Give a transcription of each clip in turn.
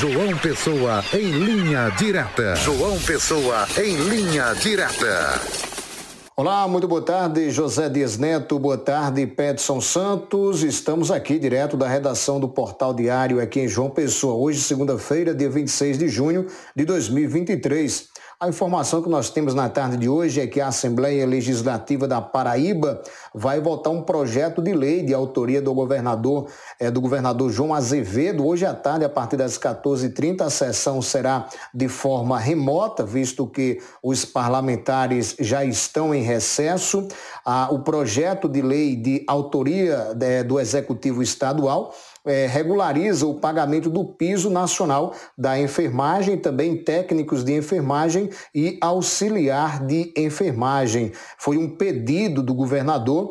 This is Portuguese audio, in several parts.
João Pessoa em linha direta. João Pessoa em linha direta. Olá, muito boa tarde, José Dias Neto, boa tarde, Petson Santos. Estamos aqui direto da redação do Portal Diário aqui em João Pessoa. Hoje, segunda-feira, dia 26 de junho de 2023. A informação que nós temos na tarde de hoje é que a Assembleia Legislativa da Paraíba vai votar um projeto de lei de autoria do governador, é, do governador João Azevedo. Hoje à tarde, a partir das 14h30, a sessão será de forma remota, visto que os parlamentares já estão em recesso. Ah, o projeto de lei de autoria é, do Executivo Estadual é, regulariza o pagamento do piso nacional da enfermagem, também técnicos de enfermagem e auxiliar de enfermagem. Foi um pedido do governador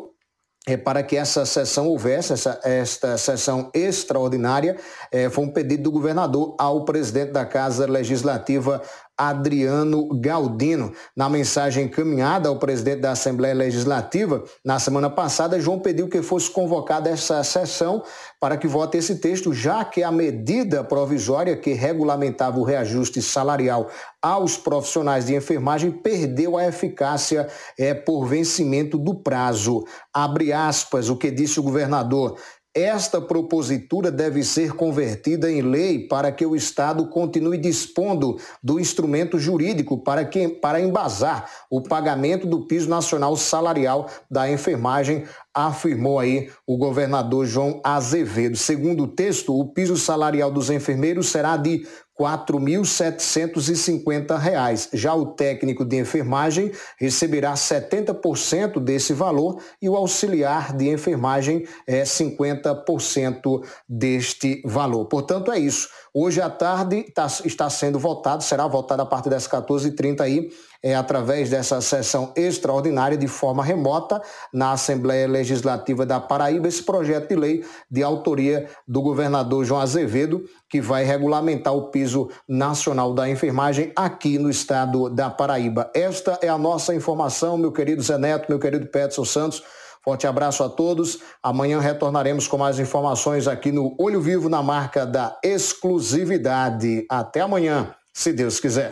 é, para que essa sessão houvesse, essa, esta sessão extraordinária, é, foi um pedido do governador ao presidente da Casa Legislativa, Adriano Galdino. Na mensagem encaminhada ao presidente da Assembleia Legislativa, na semana passada, João pediu que fosse convocada essa sessão para que vote esse texto, já que a medida provisória que regulamentava o reajuste salarial aos profissionais de enfermagem perdeu a eficácia é, por vencimento do prazo. Abre aspas, o que disse o governador. Esta propositura deve ser convertida em lei para que o Estado continue dispondo do instrumento jurídico para, que, para embasar o pagamento do piso nacional salarial da enfermagem, afirmou aí o governador João Azevedo. Segundo o texto, o piso salarial dos enfermeiros será de R$ 4.750. Já o técnico de enfermagem receberá 70% desse valor e o auxiliar de enfermagem é 50% deste valor. Portanto, é isso. Hoje à tarde tá, está sendo votado, será votado a partir das 14h30 aí, é, através dessa sessão extraordinária de forma remota na Assembleia Legislativa da Paraíba, esse projeto de lei de autoria do governador João Azevedo, que vai regulamentar o piso nacional da enfermagem aqui no estado da Paraíba. Esta é a nossa informação, meu querido Zé Neto, meu querido Petson Santos. Forte abraço a todos. Amanhã retornaremos com mais informações aqui no Olho Vivo na marca da exclusividade. Até amanhã, se Deus quiser.